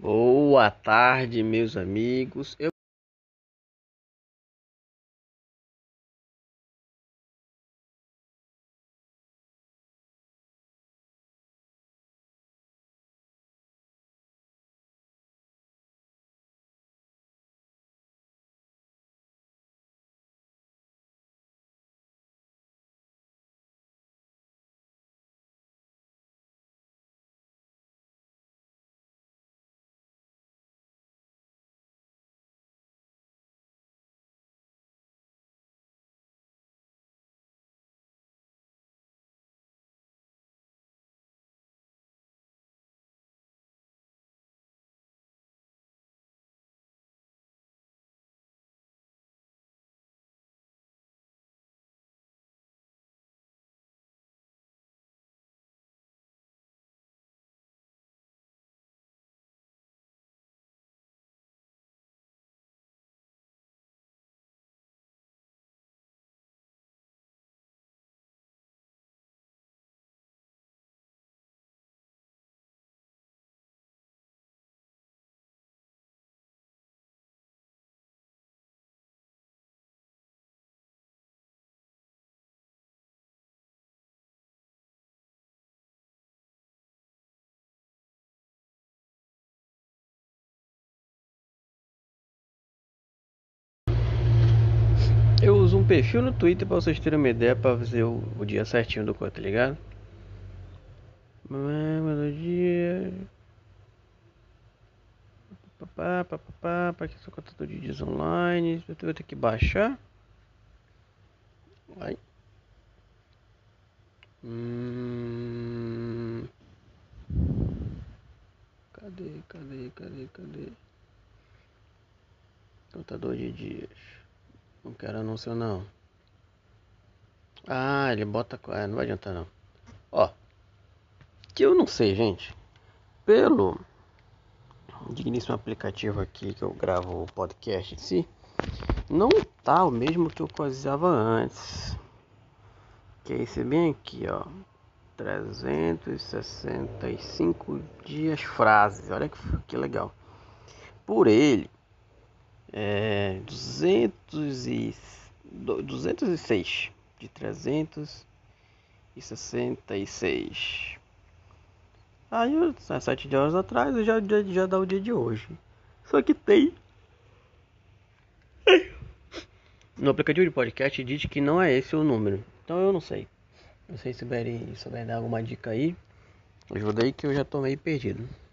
Boa tarde, meus amigos. Eu perfil no Twitter pra vocês terem uma ideia pra fazer o, o dia certinho do quanto, tá ligado? Melodia. Papá, papá, para que sou contador de dias online. Eu vou ter que baixar. Ai. Hum... Cadê, cadê, cadê, cadê? Contador de dias. Não quero anúncio não. Ah, ele bota. É, não vai adiantar não. Ó. Que eu não sei, gente. Pelo digníssimo aplicativo aqui que eu gravo o podcast em si. Não tá o mesmo que eu coisava antes. Que é esse bem aqui, ó. 365 dias frases. Olha que, que legal. Por ele é, 200 e, 206 de 366. Aí, há 7 horas atrás, já, já, já dá o dia de hoje. Só que tem. No aplicativo de podcast diz que não é esse o número. Então eu não sei. Não sei se souberem dar alguma dica aí. Ajuda aí que eu já tô meio perdido.